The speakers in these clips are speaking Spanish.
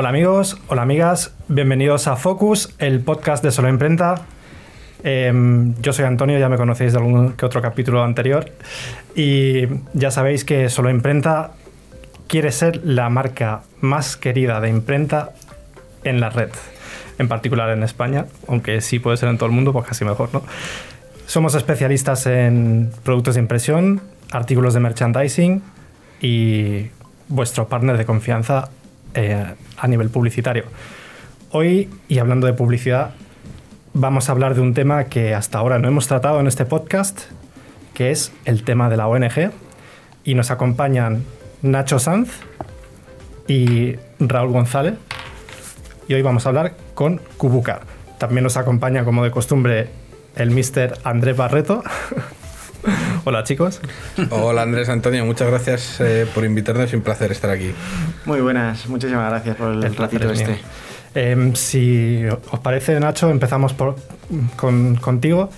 Hola amigos, hola amigas, bienvenidos a Focus, el podcast de Solo Imprenta. Em, yo soy Antonio, ya me conocéis de algún que otro capítulo anterior. Y ya sabéis que Solo Imprenta quiere ser la marca más querida de imprenta en la red, en particular en España, aunque sí puede ser en todo el mundo, pues casi mejor, ¿no? Somos especialistas en productos de impresión, artículos de merchandising y vuestro partner de confianza eh, a nivel publicitario. Hoy, y hablando de publicidad, vamos a hablar de un tema que hasta ahora no hemos tratado en este podcast, que es el tema de la ONG. Y nos acompañan Nacho Sanz y Raúl González. Y hoy vamos a hablar con Kubuka. También nos acompaña, como de costumbre, el Mr. Andrés Barreto. Hola chicos. Hola Andrés Antonio, muchas gracias eh, por invitarnos, es un placer estar aquí. Muy buenas, muchísimas gracias por el, ratito este. Em, si os parece Nacho, empezamos por, con, contigo.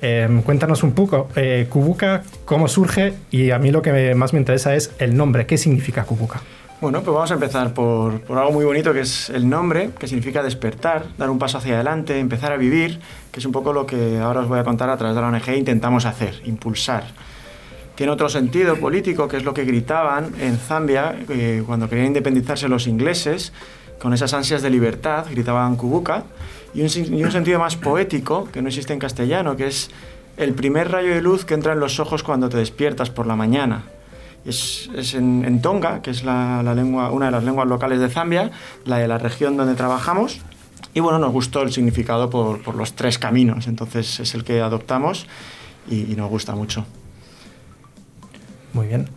Em, cuéntanos un poco, eh, Kubuka, cómo surge y a mí lo que más me interesa es el nombre, ¿qué significa Kubuka? Bueno, pues vamos a empezar por, por, algo muy bonito que es el nombre, que significa despertar, dar un paso hacia adelante, empezar a vivir, que es un poco lo que ahora os voy a contar a través de la ONG intentamos hacer, impulsar. Tiene otro sentido político, que es lo que gritaban en Zambia eh, cuando querían independizarse los ingleses, con esas ansias de libertad, gritaban Kubuka, y un, y un sentido más poético, que no existe en castellano, que es el primer rayo de luz que entra en los ojos cuando te despiertas por la mañana es, en, Tonga, que es la, lengua, una de las lenguas locales de Zambia, la de la región donde trabajamos. Y bueno, nos gustó el significado por, los tres caminos, entonces es el que adoptamos y, nos gusta mucho. Muy bien.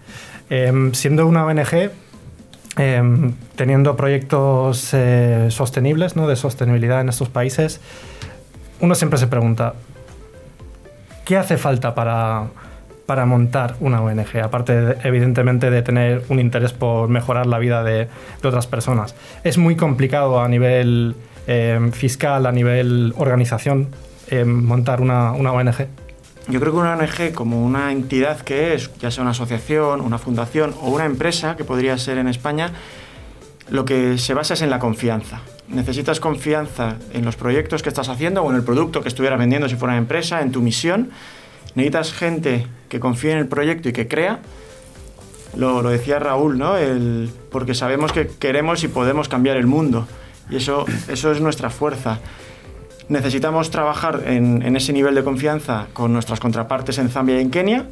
Em, siendo una ONG, em, teniendo proyectos eh, sostenibles, ¿no? de sostenibilidad en estos países, uno siempre se pregunta, ¿qué hace falta para, para montar una ONG, aparte evidentemente de tener un interés por mejorar la vida de, otras personas. Es muy complicado a nivel eh, fiscal, a nivel organización, eh, montar una, una ONG. Yo creo que una ONG como una entidad que es, ya sea una asociación, una fundación o una empresa, que podría ser en España, lo que se basa es en la confianza. Necesitas confianza en los proyectos que estás haciendo o en el producto que estuvieras vendiendo si fuera una empresa, en tu misión necesitas gente que confíe en el proyecto y que crea. Lo, decía Raúl, ¿no? El, porque sabemos que queremos y podemos cambiar el mundo. Y eso, eso es nuestra fuerza. Necesitamos trabajar en, en ese nivel de confianza con nuestras contrapartes en Zambia y en Kenia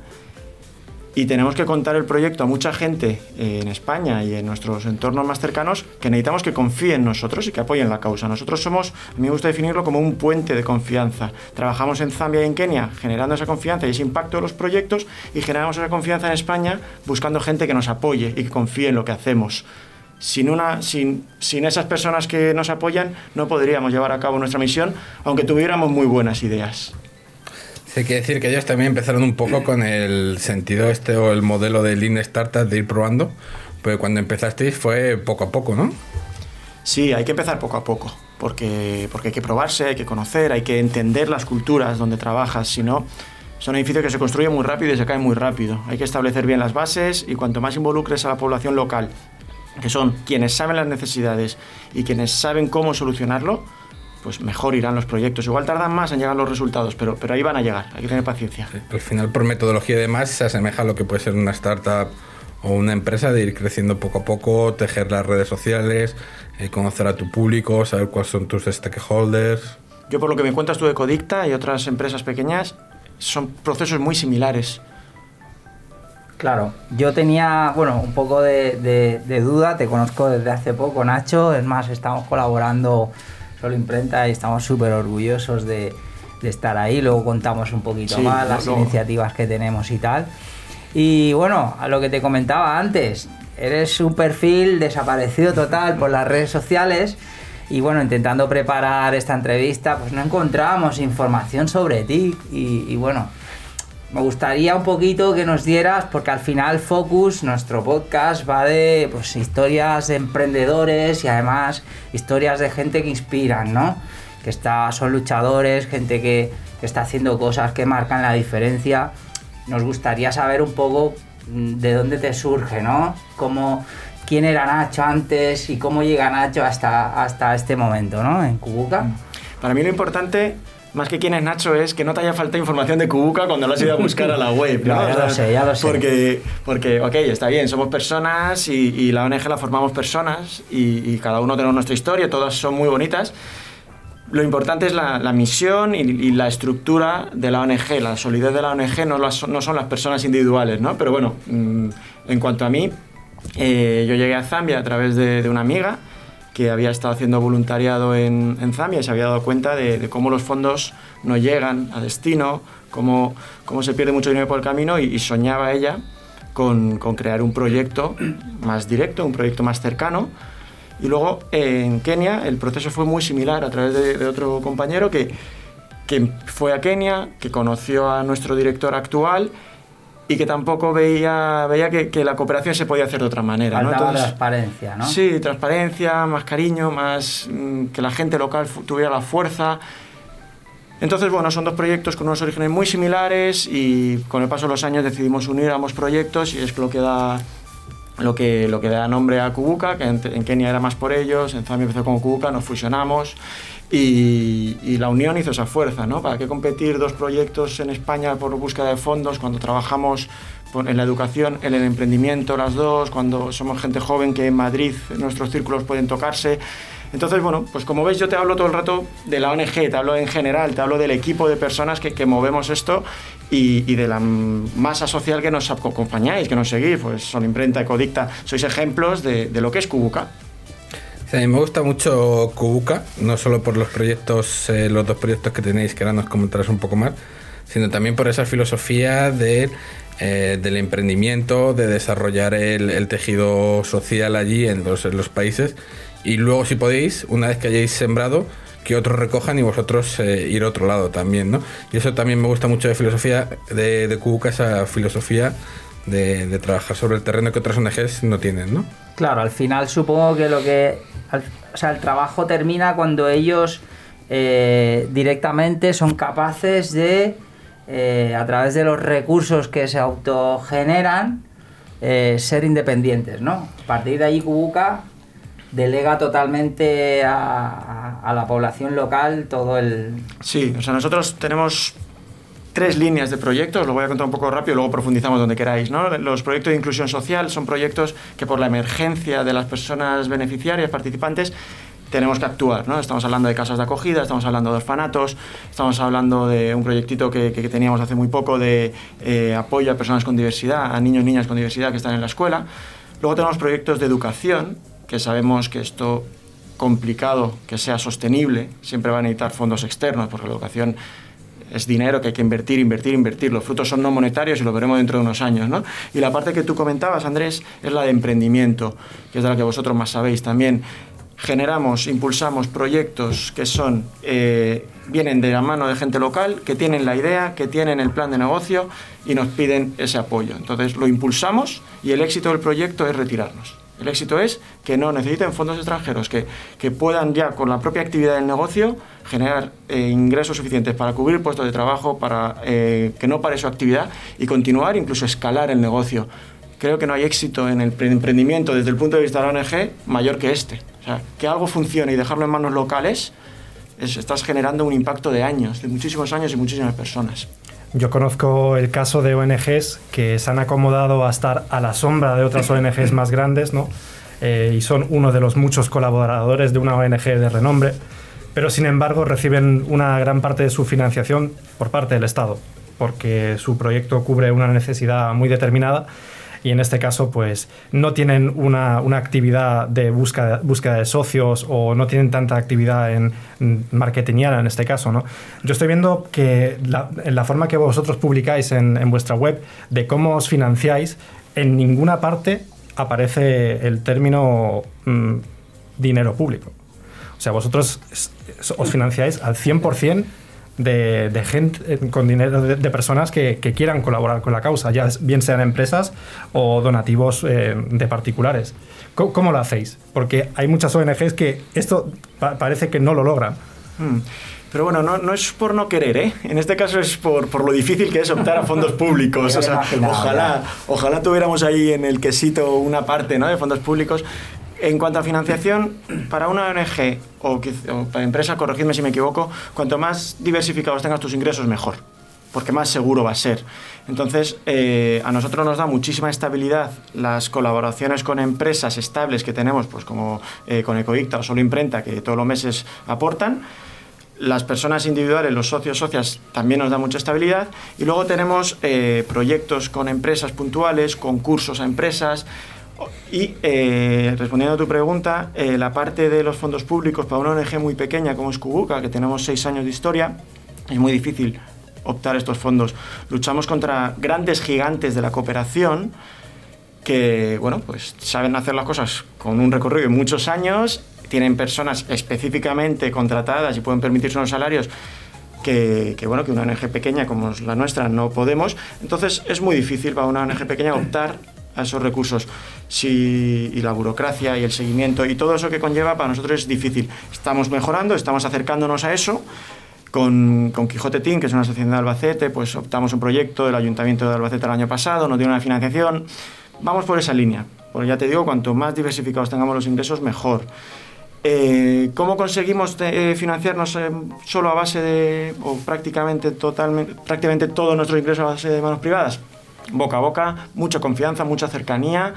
y tenemos que contar el proyecto a mucha gente en España y en nuestros entornos más cercanos que necesitamos que confíen en nosotros y que apoyen la causa. Nosotros somos, a mí me gusta definirlo como un puente de confianza. Trabajamos en Zambia y en Kenia generando esa confianza y ese impacto de los proyectos y generamos esa confianza en España buscando gente que nos apoye y que confíe en lo que hacemos. Sin, una, sin, sin esas personas que nos apoyan no podríamos llevar a cabo nuestra misión, aunque tuviéramos muy buenas ideas. Hay que decir que ellos también empezaron un poco con el sentido este o el modelo de Lean Startup de ir probando, pero cuando empezasteis fue poco a poco, ¿no? Sí, hay que empezar poco a poco, porque, porque hay que probarse, hay que conocer, hay que entender las culturas donde trabajas, si no, son edificios que se construyen muy rápido y se caen muy rápido. Hay que establecer bien las bases y cuanto más involucres a la población local, que son quienes saben las necesidades y quienes saben cómo solucionarlo, pues mejor irán los proyectos. Igual tardan más en llegar los resultados, pero, pero ahí van a llegar, hay que tener paciencia. al final, por metodología y demás, se asemeja a lo que puede ser una startup o una empresa de ir creciendo poco a poco, tejer las redes sociales, eh, conocer a tu público, saber cuáles son tus stakeholders. Yo por lo que me cuentas tú de Codicta y otras empresas pequeñas, son procesos muy similares. Claro, yo tenía, bueno, un poco de, de duda, te conozco desde hace poco, Nacho, es más, estamos colaborando Solo Imprenta y estamos súper orgullosos de, estar ahí. Luego contamos un poquito más las iniciativas que tenemos y tal. Y bueno, a lo que te comentaba antes, eres un perfil desaparecido total por las redes sociales. Y bueno, intentando preparar esta entrevista, pues no encontramos información sobre ti. y bueno, me gustaría un poquito que nos dieras, porque al final Focus, nuestro podcast, va de pues, historias de emprendedores y además historias de gente que inspiran, ¿no? Que está, son luchadores, gente que, está haciendo cosas que marcan la diferencia. Nos gustaría saber un poco mm, de dónde te surge, ¿no? Cómo, quién era Nacho antes y cómo llega Nacho hasta, hasta este momento, ¿no? En Kubuka. Para mí lo importante más que quién es Nacho es que no te haya falta información de Kubuka cuando lo has ido a buscar a la web. ¿no? ya lo sé, ya lo sé. Porque, porque ok, está bien, somos personas y, la ONG la formamos personas y, cada uno tenemos nuestra historia, todas son muy bonitas. Lo importante es la, misión y, la estructura de la ONG, la solidez de la ONG no, no son las personas individuales, ¿no? Pero bueno, mm, en cuanto a mí, eh, yo llegué a Zambia a través de, de una amiga que había estado haciendo voluntariado en, Zambia y se había dado cuenta de, cómo los fondos no llegan a destino, cómo, cómo se pierde mucho dinero por el camino y, soñaba ella con, con, crear un proyecto más directo, un proyecto más cercano. Y luego en Kenia el proceso fue muy similar a través de, de otro compañero que, que fue a Kenia, que conoció a nuestro director actual y que tampoco veía, veía que, que, la cooperación se podía hacer de otra manera. Faltaba transparencia, ¿no? Sí, transparencia, más cariño, más mm, que la gente local tuviera la fuerza. Entonces, bueno, son dos proyectos con unos orígenes muy similares y con el paso de los años decidimos unir ambos proyectos y es lo que da lo que, lo que da nombre a Kubuka, que en, en Kenia era más por ellos, en Zambia empezó como Kubuka, nos fusionamos y, la unión hizo esa fuerza, ¿no? ¿Para qué competir dos proyectos en España por búsqueda de fondos cuando trabajamos en la educación, en el emprendimiento las dos, cuando somos gente joven que en Madrid nuestros círculos pueden tocarse? Entonces, bueno, pues como veis yo te hablo todo el rato de la ONG, te hablo en general, te hablo del equipo de personas que, que movemos esto y, de la masa social que nos acompañáis, que nos seguís, pues son Imprenta, Ecodicta, sois ejemplos de, de lo que es Kubuka a mí me gusta mucho Kubuka, no solo por los proyectos, eh, los dos proyectos que tenéis, que ahora nos comentarás un poco más, sino también por esa filosofía de, eh, del emprendimiento, de desarrollar el, tejido social allí en los, en los, países. Y luego, si podéis, una vez que hayáis sembrado, que otros recojan y vosotros eh, ir a otro lado también, ¿no? Y eso también me gusta mucho de filosofía de, de Kubuka, esa filosofía de, trabajar sobre el terreno que otras ONGs no tienen, ¿no? Claro, al final supongo que lo que o sea, el trabajo termina cuando ellos eh, directamente son capaces de, eh, a través de los recursos que se autogeneran, ser independientes, ¿no? A partir de ahí, Kubuka delega totalmente a, a, la población local todo el... Sí, o sea, nosotros tenemos tres líneas de proyectos, lo voy a contar un poco rápido luego profundizamos donde queráis. ¿no? Los proyectos de inclusión social son proyectos que por la emergencia de las personas beneficiarias, participantes, tenemos que actuar. ¿no? Estamos hablando de casas de acogida, estamos hablando de orfanatos, estamos hablando de un proyectito que, que teníamos hace muy poco de eh, apoyo a personas con diversidad, a niños y niñas con diversidad que están en la escuela. Luego tenemos proyectos de educación, que sabemos que esto complicado que sea sostenible, siempre va a necesitar fondos externos, porque la educación es dinero que hay que invertir, invertir, invertir. Los frutos son no monetarios y lo veremos dentro de unos años. ¿no? Y la parte que tú comentabas, Andrés, es la de emprendimiento, que es de la que vosotros más sabéis también. Generamos, impulsamos proyectos que son, eh, vienen de la mano de gente local, que tienen la idea, que tienen el plan de negocio y nos piden ese apoyo. Entonces lo impulsamos y el éxito del proyecto es retirarnos. El éxito es que no necesiten fondos extranjeros, que, que puedan ya con la propia actividad del negocio generar eh, ingresos suficientes para cubrir puestos de trabajo, para eh, que no pare su actividad y continuar, incluso escalar el negocio. Creo que no hay éxito en el emprendimiento desde el punto de vista de la ONG mayor que este. O sea, que algo funcione y dejarlo en manos locales, estás generando un impacto de años, de muchísimos años y muchísimas personas. Yo conozco el caso de ONGs que se han acomodado a estar a la sombra de otras ONGs más grandes, ¿no? Eh, y son uno de los muchos colaboradores de una ONG de renombre, pero sin embargo reciben una gran parte de su financiación por parte del Estado, porque su proyecto cubre una necesidad muy determinada y en este caso pues no tienen una, una actividad de búsqueda, búsqueda, de socios o no tienen tanta actividad en marketingiana en este caso. ¿no? Yo estoy viendo que la, en la forma que vosotros publicáis en, en vuestra web de cómo os financiáis, en ninguna parte aparece el término mm, dinero público. O sea, vosotros os financiáis al 100% de, gente eh, con dinero, de, personas que, quieran colaborar con la causa, ya bien sean empresas o donativos eh, de particulares. ¿Cómo, ¿Cómo, lo hacéis? Porque hay muchas ONGs que esto parece que no lo logran. Hmm. Pero bueno, no, no es por no querer, ¿eh? En este caso es por, por lo difícil que es optar a fondos públicos. O sea, ojalá, ojalá tuviéramos ahí en el quesito una parte ¿no? de fondos públicos. En cuanto a financiación, para una ONG o, para empresa, corregidme si me equivoco, cuanto más diversificados tengas tus ingresos, mejor, porque más seguro va a ser. Entonces, eh, a nosotros nos da muchísima estabilidad las colaboraciones con empresas estables que tenemos, pues como eh, con Ecoicta o Solo Imprenta, que todos los meses aportan. Las personas individuales, los socios, socias, también nos da mucha estabilidad. Y luego tenemos eh, proyectos con empresas puntuales, concursos a empresas. Y eh, respondiendo a tu pregunta, eh, la parte de los fondos públicos para una ONG muy pequeña como es Kubuka, que tenemos seis años de historia, es muy difícil optar estos fondos. Luchamos contra grandes gigantes de la cooperación que, bueno, pues saben hacer las cosas con un recorrido de muchos años, tienen personas específicamente contratadas y pueden permitirse unos salarios que, bueno, que una ONG pequeña como la nuestra no podemos. Entonces es muy difícil para una ONG pequeña optar a esos recursos. Si, y la burocracia y el seguimiento y todo eso que conlleva para nosotros es difícil. Estamos mejorando, estamos acercándonos a eso. Con, con Quijote Team, que es una asociación de Albacete, pues optamos un proyecto del Ayuntamiento de Albacete el año pasado, no tiene una financiación. Vamos por esa línea. Porque ya te digo, cuanto más diversificados tengamos los ingresos, mejor. Eh, ¿Cómo conseguimos eh, financiarnos eh, solo a base de, o prácticamente, totalmente, prácticamente todos nuestros ingresos a base de manos privadas? Boca a boca, mucha confianza, mucha cercanía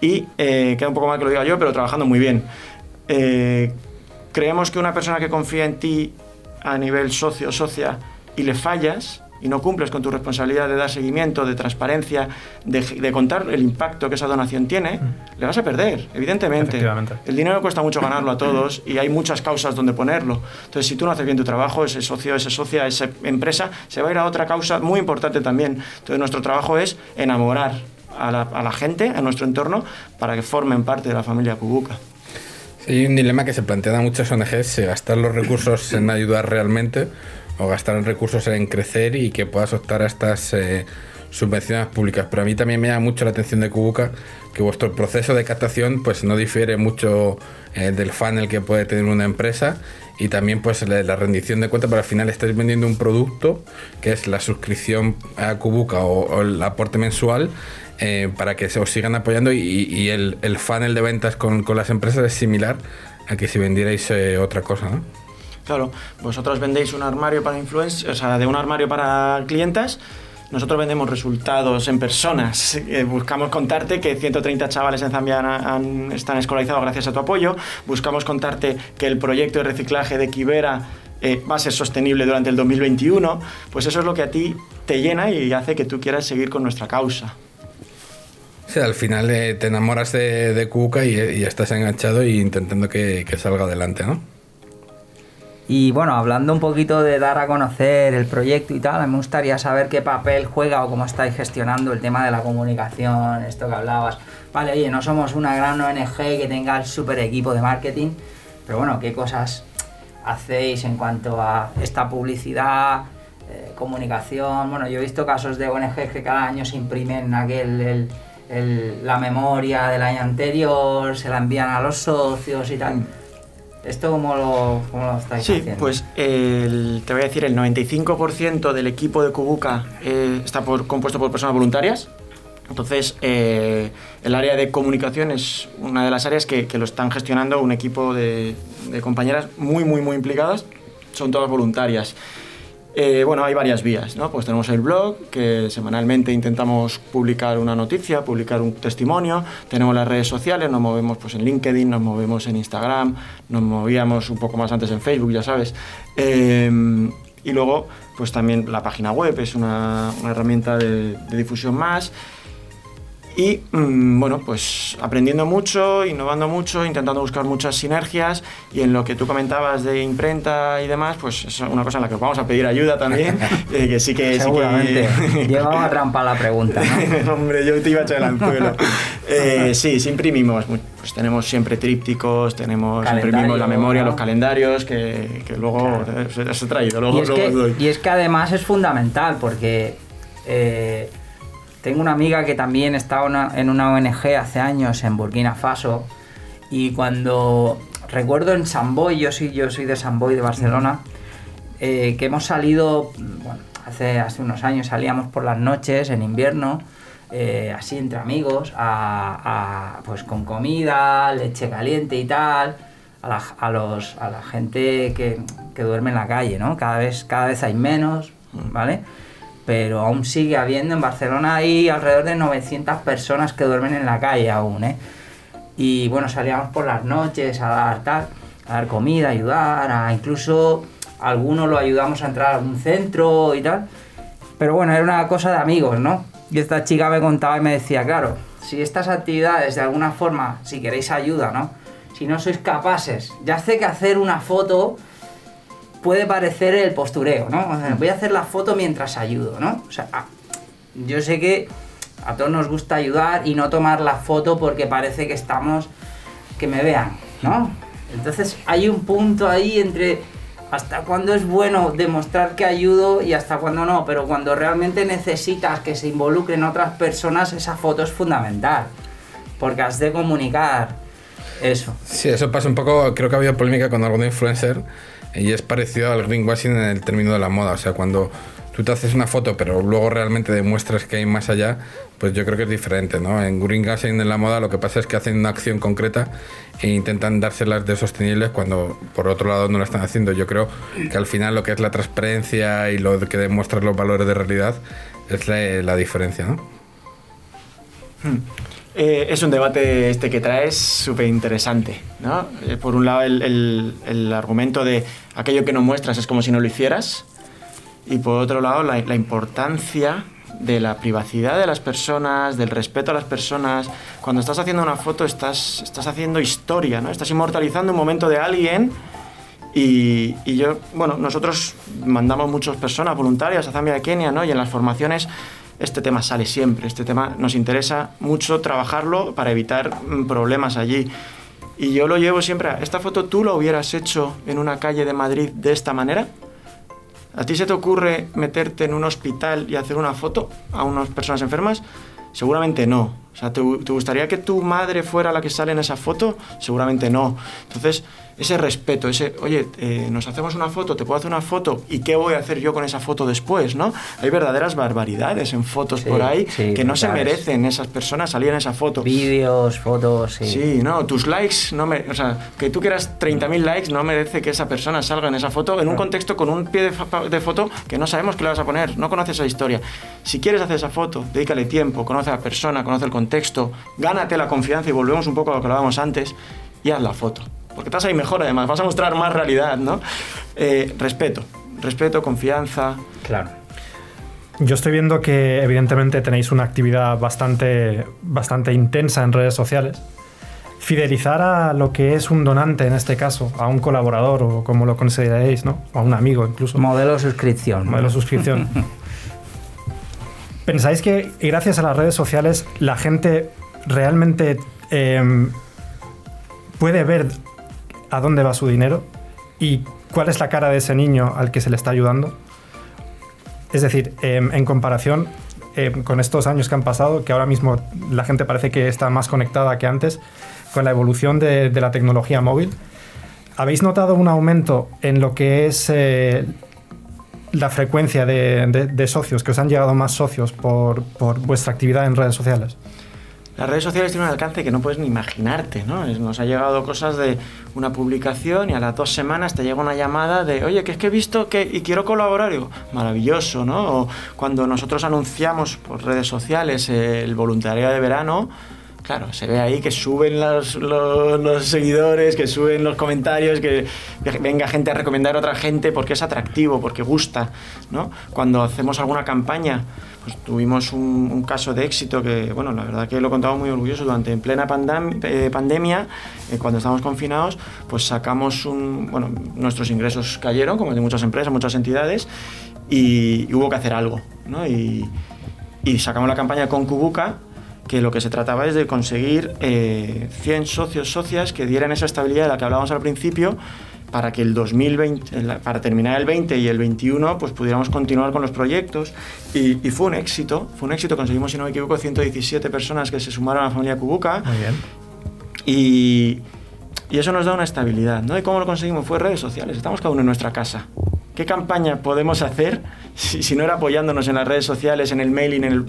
y, eh, queda un poco mal que lo diga yo, pero trabajando muy bien. Eh, creemos que una persona que confía en ti a nivel socio o socia y le fallas y no cumples con tu responsabilidad de dar seguimiento, de transparencia, de, de contar el impacto que esa donación tiene, le vas a perder, evidentemente. El dinero cuesta mucho ganarlo a todos y hay muchas causas donde ponerlo. Entonces, si tú no haces bien tu trabajo, ese socio, esa socia, esa empresa, se va a ir a otra causa muy importante también. Entonces, nuestro trabajo es enamorar a la, a la gente, a nuestro entorno, para que formen parte de la familia Kubuka. Sí, hay un dilema que se plantean a muchas ONGs, si gastar los recursos en ayudar realmente o gastar en recursos en crecer y que puedas optar a estas eh, subvenciones públicas. Pero a mí también me llama mucho la atención de Kubuka que vuestro proceso de captación pues no difiere mucho eh, del funnel que puede tener una empresa y también pues la, rendición de cuentas, pero al final estáis vendiendo un producto que es la suscripción a Kubuka o, o el aporte mensual eh, para que se os sigan apoyando y, y el, el, funnel de ventas con, con, las empresas es similar a que si vendierais eh, otra cosa, ¿no? Claro, vosotros vendéis un armario para influencers, o sea, de un armario para clientas. Nosotros vendemos resultados en personas. Eh, buscamos contarte que 130 chavales en Zambia han, están escolarizados gracias a tu apoyo. Buscamos contarte que el proyecto de reciclaje de Kibera eh, va a ser sostenible durante el 2021. Pues eso es lo que a ti te llena y hace que tú quieras seguir con nuestra causa. Sí, al final eh, te enamoras de, de Kuka y, y, estás enganchado y intentando que, que, salga adelante, ¿no? Y bueno, hablando un poquito de dar a conocer el proyecto y tal, me gustaría saber qué papel juega o cómo estáis gestionando el tema de la comunicación, esto que hablabas. Vale, oye, no somos una gran ONG que tenga el super equipo de marketing, pero bueno, ¿qué cosas hacéis en cuanto a esta publicidad, eh, comunicación? Bueno, yo he visto casos de ONGs que cada año se imprimen aquel... El, el, la memoria del año anterior, se la envían a los socios y tal. ¿Esto cómo lo, cómo lo estáis sí, haciendo? pues el, te voy a decir, el 95% del equipo de Kubuka eh, está por, compuesto por personas voluntarias. Entonces, eh, el área de comunicación es una de las áreas que, que lo están gestionando un equipo de, de, compañeras muy, muy, muy implicadas. Son todas voluntarias. Eh, bueno, hay varias vías, ¿no? Pues tenemos el blog, que semanalmente intentamos publicar una noticia, publicar un testimonio. Tenemos las redes sociales, nos movemos pues, en LinkedIn, nos movemos en Instagram, nos movíamos un poco más antes en Facebook, ya sabes. Eh, y luego, pues también la página web es una, una herramienta de, de, difusión más. Y mmm, bueno, pues aprendiendo mucho, innovando mucho, intentando buscar muchas sinergias y en lo que tú comentabas de imprenta y demás, pues es una cosa en la que os vamos a pedir ayuda también, eh, que sí que... Seguramente. Sí que... Llevaba trampa la pregunta, ¿no? Hombre, yo te iba a echar el anzuelo. eh, sí, sí imprimimos, pues tenemos siempre trípticos, tenemos, Calendario, imprimimos la memoria, ¿no? los calendarios, que, que luego claro. os he traído, luego, y es, luego que, os doy. y es que además es fundamental porque... Eh, tengo una amiga que también estaba en una ONG hace años en Burkina Faso y cuando recuerdo en Samboy, yo soy, yo soy de Samboy de Barcelona, eh, que hemos salido, bueno, hace, hace unos años salíamos por las noches en invierno, eh, así entre amigos, a, a, pues con comida, leche caliente y tal, a la, a los, a la gente que, que duerme en la calle, ¿no? Cada vez, cada vez hay menos, ¿vale? Pero aún sigue habiendo en Barcelona hay alrededor de 900 personas que duermen en la calle aún, ¿eh? Y bueno, salíamos por las noches a dar tal, a dar comida, a ayudar, a incluso a algunos lo ayudamos a entrar a algún centro y tal. Pero bueno, era una cosa de amigos, ¿no? Y esta chica me contaba y me decía, claro, si estas actividades de alguna forma, si queréis ayuda, ¿no? Si no sois capaces, ya sé que hacer una foto puede parecer el postureo, ¿no? Voy a hacer la foto mientras ayudo, ¿no? O sea, ah, yo sé que a todos nos gusta ayudar y no tomar la foto porque parece que estamos, que me vean, ¿no? Entonces hay un punto ahí entre hasta cuándo es bueno demostrar que ayudo y hasta cuándo no, pero cuando realmente necesitas que se involucren otras personas, esa foto es fundamental, porque has de comunicar eso. Sí, eso pasa un poco, creo que ha habido polémica con algún influencer y es parecido al greenwashing en el término de la moda, o sea, cuando tú te haces una foto pero luego realmente demuestras que hay más allá, pues yo creo que es diferente, ¿no? En greenwashing en la moda lo que pasa es que hacen una acción concreta e intentan dárselas de sostenibles cuando por otro lado no lo están haciendo. Yo creo que al final lo que es la transparencia y lo que demuestra los valores de realidad es la, la diferencia, ¿no? Eh, es un debate este que traes súper interesante, ¿no? Eh, por un lado el, el- argumento de aquello que no muestras es como si no lo hicieras y por otro lado la, importancia de la privacidad de las personas, del respeto a las personas. Cuando estás haciendo una foto estás, estás haciendo historia, ¿no? Estás inmortalizando un momento de alguien y, y yo, bueno, nosotros mandamos muchas personas voluntarias a Zambia de Kenia, ¿no? Y en las formaciones este tema sale siempre, este tema nos interesa mucho trabajarlo para evitar mm, problemas allí. Y yo lo llevo siempre a, ¿esta foto tú la hubieras hecho en una calle de Madrid de esta manera? ¿A ti se te ocurre meterte en un hospital y hacer una foto a unas personas enfermas? Seguramente no. O sea, ¿te, te gustaría que tu madre fuera la que sale en esa foto? Seguramente no. Entonces, ese respeto, ese, oye, eh, nos hacemos una foto, te puedo hacer una foto, ¿y qué voy a hacer yo con esa foto después, no? Hay verdaderas barbaridades en fotos Sí, por ahí sí, que no se merecen esas personas salir en esa foto. Vídeos, fotos, sí. Sí, no, tus likes, no me, o sea, que tú quieras 30.000 likes no merece que esa persona salga en esa foto en un contexto con un pie de, foto que no sabemos qué le vas a poner, no conoces esa historia. Si quieres hacer esa foto, dedícale tiempo, conoce a la persona, conoce el contexto, gánate la confianza y volvemos un poco a lo que hablábamos antes y haz la foto. Porque estás ahí mejor además, vas a mostrar más realidad, ¿no? Eh, respeto, respeto, confianza. Claro. Yo estoy viendo que evidentemente tenéis una actividad bastante, bastante intensa en redes sociales. Fidelizar a lo que es un donante en este caso, a un colaborador o como lo consideréis, ¿no? O a un amigo incluso. Modelo suscripción. ¿no? Modelo suscripción. ¿Pensáis que gracias a las redes sociales la gente realmente em, puede ver a dónde va su dinero y cuál es la cara de ese niño al que se le está ayudando? Es decir, em, en comparación em, con estos años que han pasado, que ahora mismo la gente parece que está más conectada que antes, con la evolución de, la tecnología móvil, ¿habéis notado un aumento en lo que es eh, la frecuencia de, socios, que os han llegado más socios por vuestra actividad en redes sociales? Las redes sociales tienen un alcance que no puedes ni imaginarte, ¿no? Nos ha llegado cosas de una publicación y a las dos semanas te llega una llamada de, oye, que es que he visto que y quiero colaborar. Y digo, maravilloso, ¿no? O cuando nosotros anunciamos por redes sociales el voluntariado de verano, claro, se ve ahí que suben los, los- los seguidores, que suben los comentarios, que venga gente a recomendar a otra gente porque es atractivo, porque gusta, ¿no? Cuando hacemos alguna campaña, pues tuvimos un, caso de éxito que, bueno, la verdad que lo contamos muy orgulloso durante en plena pandam- eh, pandemia, eh, cuando estábamos confinados, pues sacamos un, bueno, nuestros ingresos cayeron, como de muchas empresas, muchas entidades, y, hubo que hacer algo, ¿no? Y, sacamos la campaña con Kubuka, que lo que se trataba es de conseguir eh, 100 socios, socias que dieran esa estabilidad de la que hablábamos al principio para que el 2020, el- para terminar el 20 y el 21, pues pudiéramos continuar con los proyectos. Y, y fue un éxito, fue un éxito. Conseguimos, si no me equivoco, 117 personas que se sumaron a la familia Kubuka. Muy bien. Y, y eso nos da una estabilidad, ¿no? ¿Y cómo lo conseguimos? Fue redes sociales. Estamos cada uno en nuestra casa. ¿Qué ¿qué campaña podemos hacer si, no era apoyándonos en las redes sociales, en el mailing, en,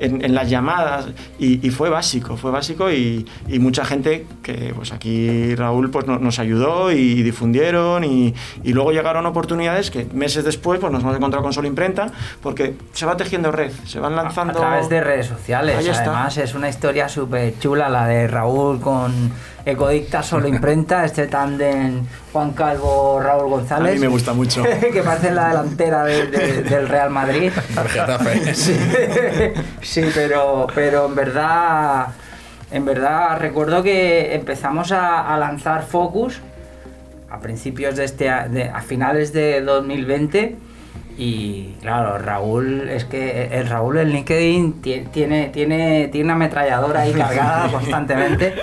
en, las llamadas? Y, fue básico, fue básico y, mucha gente que pues aquí Raúl pues nos ayudó y difundieron y, luego llegaron oportunidades que meses después pues nos hemos encontrado con Solo Imprenta porque se va tejiendo red, se van lanzando... A, través de redes sociales, además es una historia súper chula la de Raúl con Ecodicta Solo Imprenta, este tándem Juan Calvo, Raúl González. A mí me gusta mucho. que parece la delantera del Real Madrid. sí, sí, pero, pero en verdad, en verdad recuerdo que empezamos a, lanzar Focus a principios de este, a finales de 2020 y claro, Raúl, es que el Raúl, el LinkedIn tiene, tiene, tiene una ametralladora ahí cargada constantemente.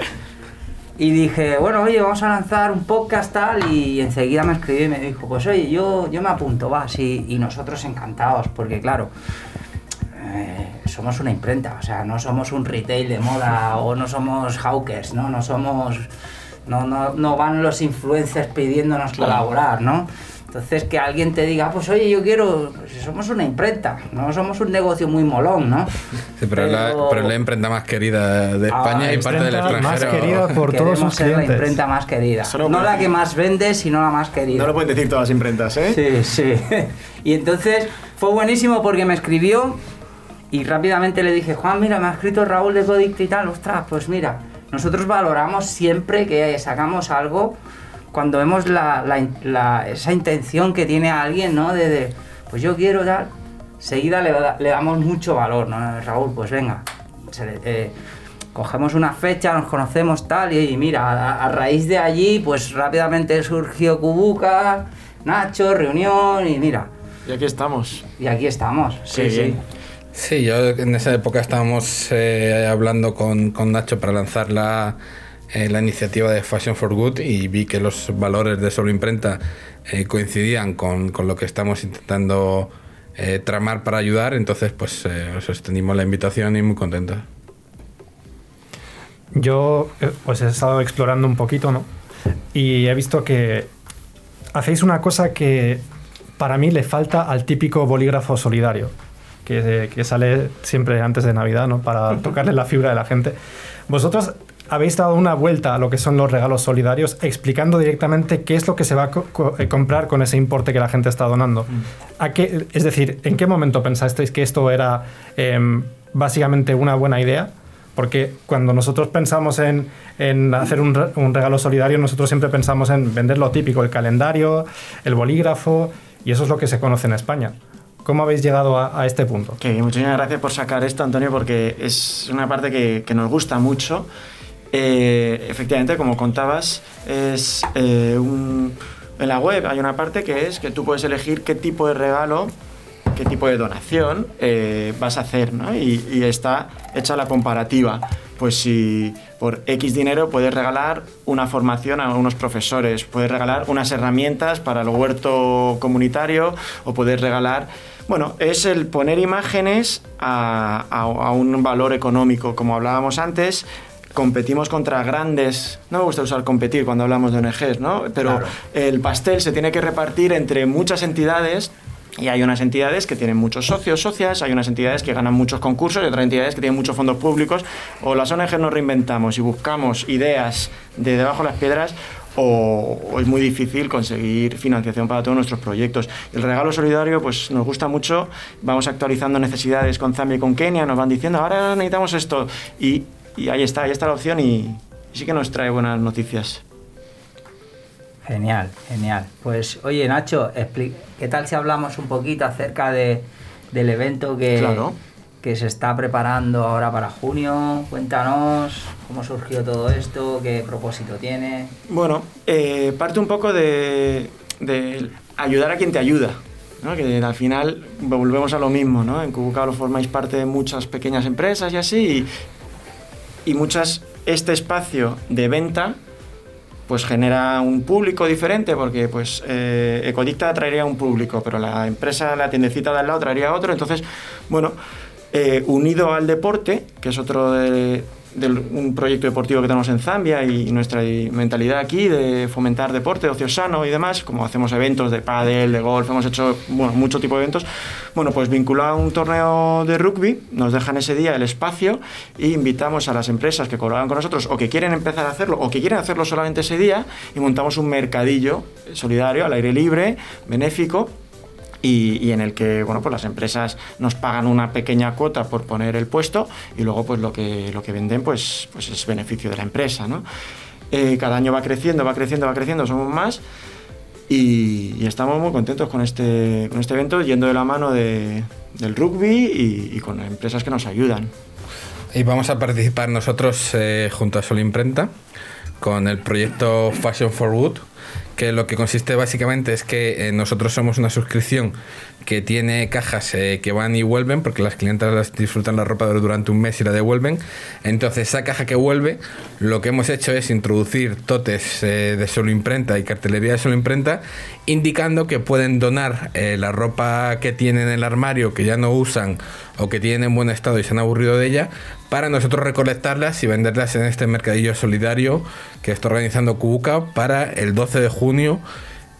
Y dije, bueno, oye, vamos a lanzar un podcast tal. Y enseguida me escribió y me dijo, pues oye, yo, yo me apunto, vas. Y, y nosotros encantados, porque claro, eh, somos una imprenta, o sea, no somos un retail de moda o no somos hawkers, ¿no? No somos. No, no, no van los influencers pidiéndonos colaborar, ¿no? Entonces, que alguien te diga, pues oye, yo quiero, pues, somos una imprenta, no somos un negocio muy molón, ¿no? Sí, pero, La, pero la imprenta más querida de ah, España y parte del extranjero. Más querida por todos sus ser la imprenta más querida. No, la que más vende, sino la más querida. No lo pueden decir todas las imprentas, ¿eh? Sí, sí. y entonces fue buenísimo porque me escribió y rápidamente le dije, Juan, mira, me ha escrito Raúl de Codict y tal, ostras, pues mira, nosotros valoramos siempre que sacamos algo cuando vemos la, esa intención que tiene alguien, ¿no? De, pues yo quiero dar, seguida le, damos mucho valor, ¿no? Raúl, pues venga, eh, cogemos una fecha, nos conocemos tal, y, mira, a, raíz de allí, pues rápidamente surgió Cubuca, Nacho, reunión, y mira. Y aquí estamos. Y aquí estamos, sí, sí. Sí, yo en esa época estábamos eh, hablando con, con Nacho para lanzar la eh, la iniciativa de Fashion for Good y vi que los valores de Solo Imprenta eh, coincidían con, con, lo que estamos intentando eh, tramar para ayudar, entonces pues os extendimos la invitación y muy contentos. Yo pues he estado explorando un poquito, ¿no? Y he visto que hacéis una cosa que para mí le falta al típico bolígrafo solidario, que, que sale siempre antes de Navidad, ¿no? Para tocarle la fibra de la gente. Vosotros habéis dado una vuelta a lo que son los regalos solidarios, explicando directamente qué es lo que se va a eh, comprar con ese importe que la gente está donando. Mm. ¿A qué, es decir, ¿en qué momento pensasteis que esto era em, básicamente una buena idea? Porque cuando nosotros pensamos en, hacer un, regalo solidario, nosotros siempre pensamos en vender lo típico, el calendario, el bolígrafo, y eso es lo que se conoce en España. ¿Cómo habéis llegado a, este punto? muchísimas gracias por sacar esto, Antonio, porque es una parte que, que nos gusta mucho eh, efectivamente, como contabas, es eh, en la web hay una parte que es que tú puedes elegir qué tipo de regalo, qué tipo de donación eh, vas a hacer, ¿no? y, está hecha la comparativa. Pues si por X dinero puedes regalar una formación a unos profesores, puedes regalar unas herramientas para el huerto comunitario o puedes regalar bueno, es el poner imágenes a, a, un valor económico, como hablábamos antes, competimos contra grandes, no me gusta usar competir cuando hablamos de ONGs, ¿no? Pero el pastel se tiene que repartir entre muchas entidades y hay unas entidades que tienen muchos socios, socias, hay unas entidades que ganan muchos concursos y otras entidades que tienen muchos fondos públicos. O las ONGs nos reinventamos y buscamos ideas de debajo de las piedras o, es muy difícil conseguir financiación para todos nuestros proyectos. El regalo solidario pues nos gusta mucho, vamos actualizando necesidades con Zambia y con Kenia, nos van diciendo ahora necesitamos esto y y ahí está, ahí está la opción y, sí que nos trae buenas noticias. Genial, genial. Pues oye Nacho, ¿qué tal si hablamos un poquito acerca de, del evento que, que se está preparando ahora para junio? Cuéntanos cómo surgió todo esto, qué propósito tiene. Bueno, eh, parte un poco de, de, ayudar a quien te ayuda. ¿no? que al final volvemos a lo mismo, ¿no? En lo formáis parte de muchas pequeñas empresas y así, y muchas este espacio de venta pues genera un público diferente porque pues eh, Ecodicta traería un público pero la empresa la tiendecita de al lado traería otro. Entonces bueno eh, unido al deporte que es otro de, un proyecto deportivo que tenemos en Zambia y nuestra mentalidad aquí de fomentar deporte, ocio sano y demás, como hacemos eventos de pádel, de golf, hemos hecho bueno, mucho tipo de eventos, bueno, pues vinculado a un torneo de rugby, nos dejan ese día el espacio e invitamos a las empresas que colaboran con nosotros o que quieren empezar a hacerlo o que quieren hacerlo solamente ese día y montamos un mercadillo solidario al aire libre, benéfico, y, en el que bueno, pues las empresas nos pagan una pequeña cuota por poner el puesto y luego pues lo que, lo que venden pues, pues es beneficio de la empresa. ¿no? Eh, cada año va creciendo, va creciendo, va creciendo, somos más y, estamos muy contentos con este, con este evento yendo de la mano de, del rugby y, con empresas que nos ayudan. Y vamos a participar nosotros eh, junto a Sol Imprenta con el proyecto Fashion for Wood, que lo que consiste básicamente es que eh, nosotros somos una suscripción que tiene cajas eh, que van y vuelven, porque las clientas disfrutan la ropa durante un mes y la devuelven. Entonces, esa caja que vuelve, lo que hemos hecho es introducir totes eh, de solo imprenta y cartelería de solo imprenta, indicando que pueden donar la ropa que tienen en el armario, que ya no usan o que tienen en buen estado y se han aburrido de ella, para nosotros recolectarlas y venderlas en este mercadillo solidario que está organizando Kubuka para el 12 de junio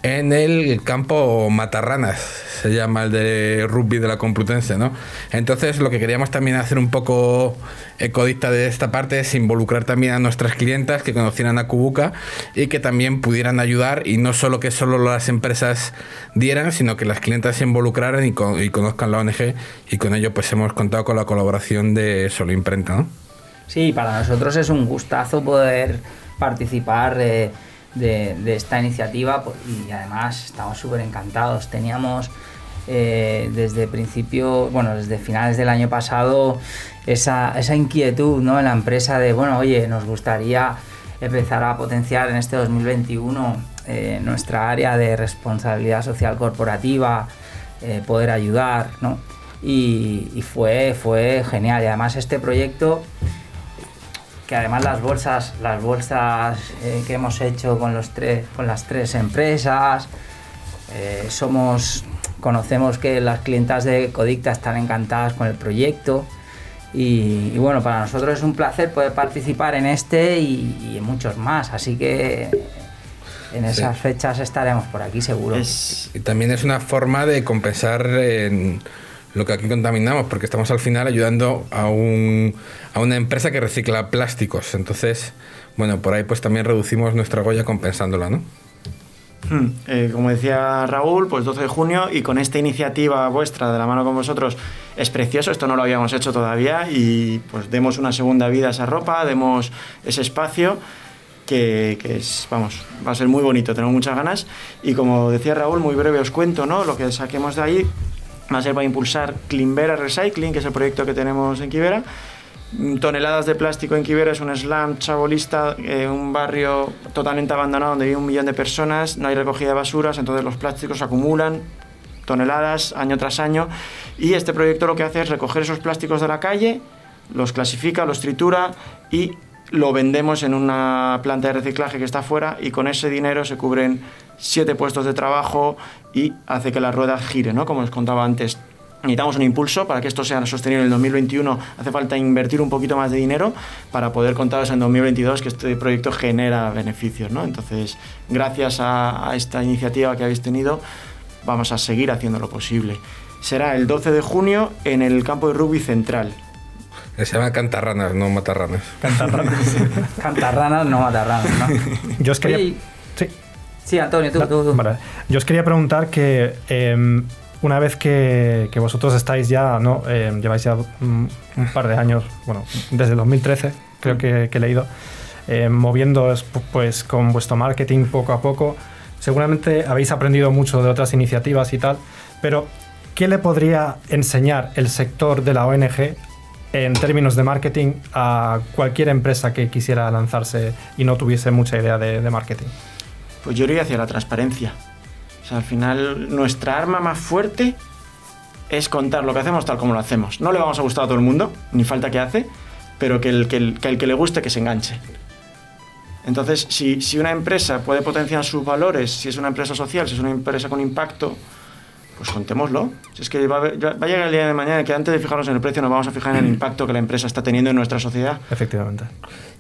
en el campo Matarranas, se llama el de rugby de la Complutense, ¿no? Entonces lo que queríamos también hacer un poco ecodista de esta parte es involucrar también a nuestras clientas que conocieran a Kubuka y que también pudieran ayudar y no solo que solo las empresas dieran, sino que las clientas se involucraran y, conozcan la ONG y con ello pues hemos contado con la colaboración de Solo Imprenta, ¿no? Sí, para nosotros es un gustazo poder participar. De de, esta iniciativa pues, y además estamos súper encantados. Teníamos eh, desde principio, bueno, desde finales del año pasado, esa, esa inquietud ¿no? en la empresa de, bueno, oye, nos gustaría empezar a potenciar en este 2021 eh, nuestra área de responsabilidad social corporativa, eh, poder ayudar, ¿no? Y, y, fue, fue genial. Y además este proyecto que además las bolsas, las bolsas eh, que hemos hecho con, los tres, con las tres empresas, eh, somos, conocemos que las clientas de Codicta están encantadas con el proyecto y, bueno, para nosotros es un placer poder participar en este y, en muchos más, así que en esas fechas estaremos por aquí seguro. Y también es una forma de compensar en lo que aquí contaminamos, porque estamos al final ayudando a, un, a una empresa que recicla plásticos. Entonces, bueno, por ahí pues también reducimos nuestra huella compensándola, ¿no? Hmm, eh, como decía Raúl, pues 12 de junio y con esta iniciativa vuestra de la mano con vosotros es precioso, esto no lo habíamos hecho todavía y pues demos una segunda vida a esa ropa, demos ese espacio que, que, es, vamos, va a ser muy bonito, tenemos muchas ganas y como decía Raúl, muy breve os cuento, ¿no? Lo que saquemos de ahí, va a ser para impulsar Climbera Recycling, que es el proyecto que tenemos en Quivera. Mm, toneladas de plástico en Quivera es un slam chabolista, eh, un barrio totalmente abandonado donde vive un millón de personas, no hay recogida de basuras, entonces los plásticos se acumulan toneladas año tras año y este proyecto lo que hace es recoger esos plásticos de la calle, los clasifica, los tritura y lo vendemos en una planta de reciclaje que está afuera y con ese dinero se cubren siete puestos de trabajo y hace que la rueda gire, ¿no? Como os contaba antes. Necesitamos un impulso para que esto sea sostenible en el 2021. Hace falta invertir un poquito más de dinero para poder contaros en 2022 que este proyecto genera beneficios. ¿no? Entonces, gracias a, a esta iniciativa que habéis tenido, vamos a seguir haciendo lo posible. Será el 12 de junio en el campo de rugby central. Se llama cantarranas, no matarranas. Cantarranas. cantarranas, no matarranas, ¿no? Yo os quería... Sí, Antonio, tú, tú, Vale. Yo os quería preguntar que em, una vez que, vosotros estáis ya, ¿no? Em, lleváis ya un, par de años, bueno, desde 2013, creo que, he leído, eh, moviendo pues con vuestro marketing poco a poco. Seguramente habéis aprendido mucho de otras iniciativas y tal, pero ¿qué le podría enseñar el sector de la ONG en términos de marketing a cualquier empresa que quisiera lanzarse y no tuviese mucha idea de, marketing? Pues yo iría hacia la transparencia. O sea, al final nuestra arma más fuerte es contar lo que hacemos tal como lo hacemos. No le vamos a gustar a todo el mundo, ni falta que hace, pero que el que, le guste que se enganche. Entonces, si, una empresa puede potenciar sus valores, si es una empresa social, si es una empresa con impacto, pues contémoslo. Si es que va a, haber- va a llegar el día de mañana que antes de fijarnos en el precio nos vamos a fijar en el impacto que la empresa está teniendo en nuestra sociedad. Efectivamente.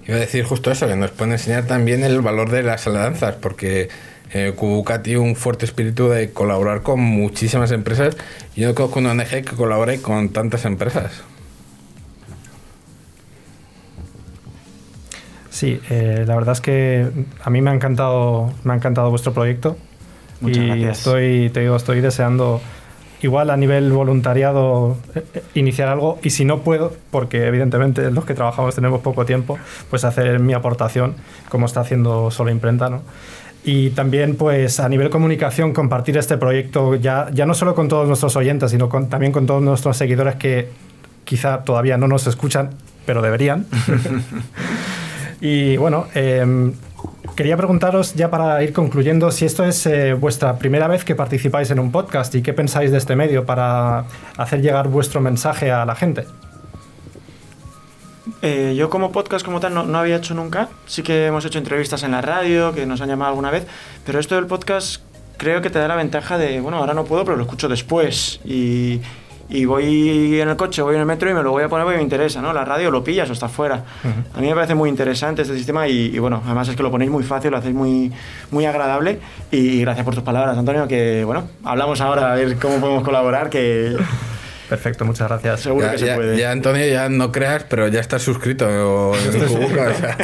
Iba a decir justo eso, que nos pueden enseñar también el valor de las alianzas, porque eh, Kubuka tiene un fuerte espíritu de colaborar con muchísimas empresas y yo no conozco una ONG que colabore con tantas empresas. Sí, eh, la verdad es que a mí me ha encantado, me ha encantado vuestro proyecto. Muchas y gracias. estoy, te digo, estoy deseando igual a nivel voluntariado eh, eh, iniciar algo y si no puedo, porque evidentemente los que trabajamos tenemos poco tiempo, pues hacer mi aportación como está haciendo Solo Imprenta, ¿no? Y también pues a nivel comunicación compartir este proyecto ya, ya no solo con todos nuestros oyentes, sino con- también con todos nuestros seguidores que quizá todavía no nos escuchan, pero deberían. Y bueno, em, quería preguntaros ya para ir concluyendo si esto es eh, vuestra primera vez que participáis en un podcast y qué pensáis de este medio para hacer llegar vuestro mensaje a la gente. Eh, yo como podcast como tal no, no había hecho nunca. Sí que hemos hecho entrevistas en la radio, que nos han llamado alguna vez, pero esto del podcast creo que te da la ventaja de, bueno, ahora no puedo, pero lo escucho después. Y, y voy en el coche, voy en el metro y me lo voy a poner porque me interesa, ¿no? La radio lo pillas o está fuera. A mí me parece muy interesante este sistema y, y, bueno, además es que lo ponéis muy fácil, lo hacéis muy, muy agradable y gracias por tus palabras, Antonio, que bueno, hablamos ahora a ver cómo podemos colaborar, que Perfecto, muchas gracias. seguro Ya, que se ya- puede. ya, Antonio, ya no creas, pero ya estás suscrito en Kubuka. o sea,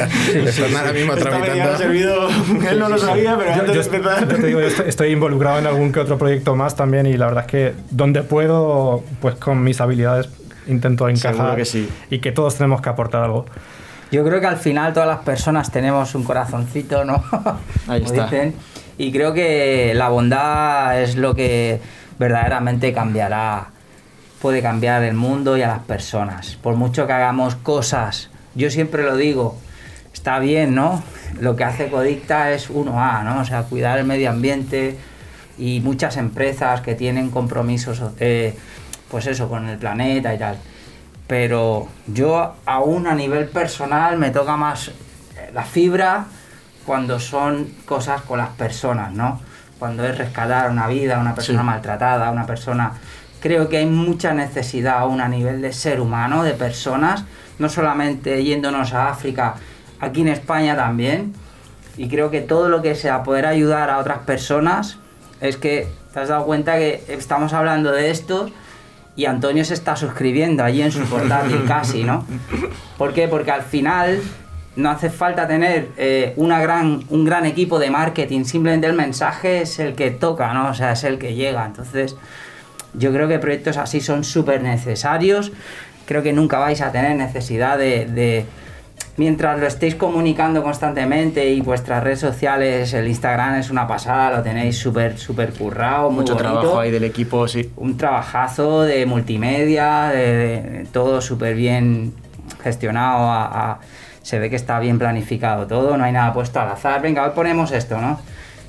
están ahora mismo tramitando. ha servido, él no lo sabía, pero Yo, antes yo- de empezar... yo te digo, yo estoy, estoy involucrado en algún que otro proyecto más también y la verdad es que donde puedo, pues con mis habilidades intento encajar que sí. y que todos tenemos que aportar algo. Yo creo que al final todas las personas tenemos un corazoncito, ¿no? Ahí Como está. dicen. Y creo que la bondad es lo que verdaderamente cambiará, puede cambiar el mundo y a las personas. Por mucho que hagamos cosas, yo siempre lo digo, está bien, ¿no? Lo que hace Codicta es 1A, ¿no? O sea, cuidar el medio ambiente y muchas empresas que tienen compromisos, eh, pues eso, con el planeta y tal pero yo aún a nivel personal me toca más eh, la fibra cuando son cosas con las personas, ¿no? Cuando es rescatar una vida, una persona Sí. maltratada, una persona... Creo que hay mucha necesidad aún a nivel de ser humano, de personas, no solamente yéndonos a África, aquí en España también, y creo que todo lo que sea poder ayudar a otras personas es que te has dado cuenta que estamos hablando de esto y Antonio se está suscribiendo allí en su portátil casi, ¿no? ¿Por qué? Porque al final no hace falta tener eh, una gran, un gran equipo de marketing, simplemente el mensaje es el que toca, ¿no? O sea, es el que llega. Entonces, yo creo que proyectos así son súper necesarios. Creo que nunca vais a tener necesidad de, de- Mientras lo estéis comunicando constantemente y vuestras redes sociales, el Instagram es una pasada, lo tenéis súper, súper currado, muy Mucho bonito trabajo ahí del equipo, sí. un trabajazo de multimedia, de, de- todo súper bien gestionado, a- a- se ve que está bien planificado todo, no hay nada puesto al azar, venga, hoy ponemos esto, ¿no?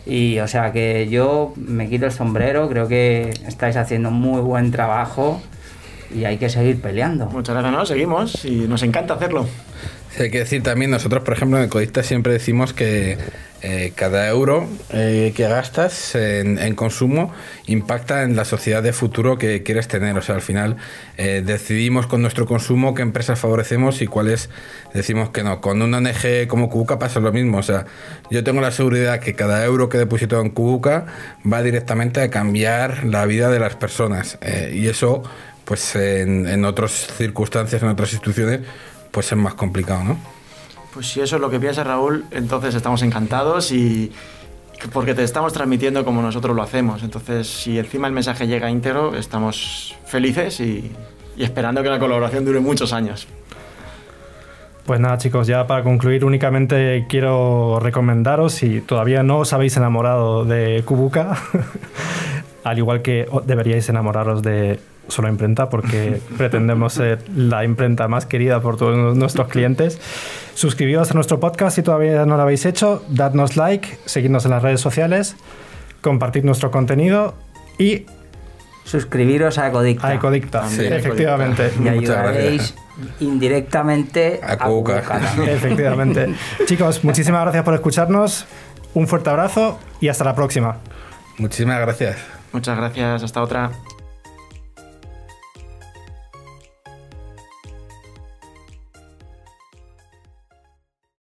Y o sea que yo me quito el sombrero, creo que estáis haciendo muy buen trabajo y hay que seguir peleando. Muchas gracias, ¿no? Seguimos y nos encanta hacerlo. Sí, hay que decir también, nosotros, por ejemplo, en Ecodista siempre decimos que eh, cada euro eh, que gastas en, consumo impacta en la sociedad de futuro que quieres tener. O sea, al final eh, decidimos con nuestro consumo qué empresas favorecemos y cuáles decimos que no. Con una ONG como Kubuka pasa lo mismo. O sea, yo tengo la seguridad que cada euro que deposito en Kubuka va directamente a cambiar la vida de las personas. Y eso, pues en, en otras circunstancias, en otras instituciones, pues es más complicado, ¿no? Pues si eso es lo que piensa Raúl, entonces estamos encantados y porque te estamos transmitiendo como nosotros lo hacemos. Entonces, si encima el mensaje llega íntegro, estamos felices y, y esperando que la colaboración dure muchos años. Pues nada, chicos, ya para concluir, únicamente quiero recomendaros, si todavía no os habéis enamorado de Kubuka, al igual que deberíais enamoraros de Solo Imprenta, porque pretendemos ser la imprenta más querida por todos nuestros clientes. Suscribíos a nuestro podcast si todavía no lo habéis hecho, dadnos like, seguidnos en las redes sociales, compartid nuestro contenido y Suscribiros a Ecodicta a Ecodicta, También efectivamente. y ayudaréis indirectamente A a también. Efectivamente. Chicos, muchísimas gracias por escucharnos. Un fuerte abrazo y hasta la próxima. Muchísimas gracias. Muchas gracias, hasta otra.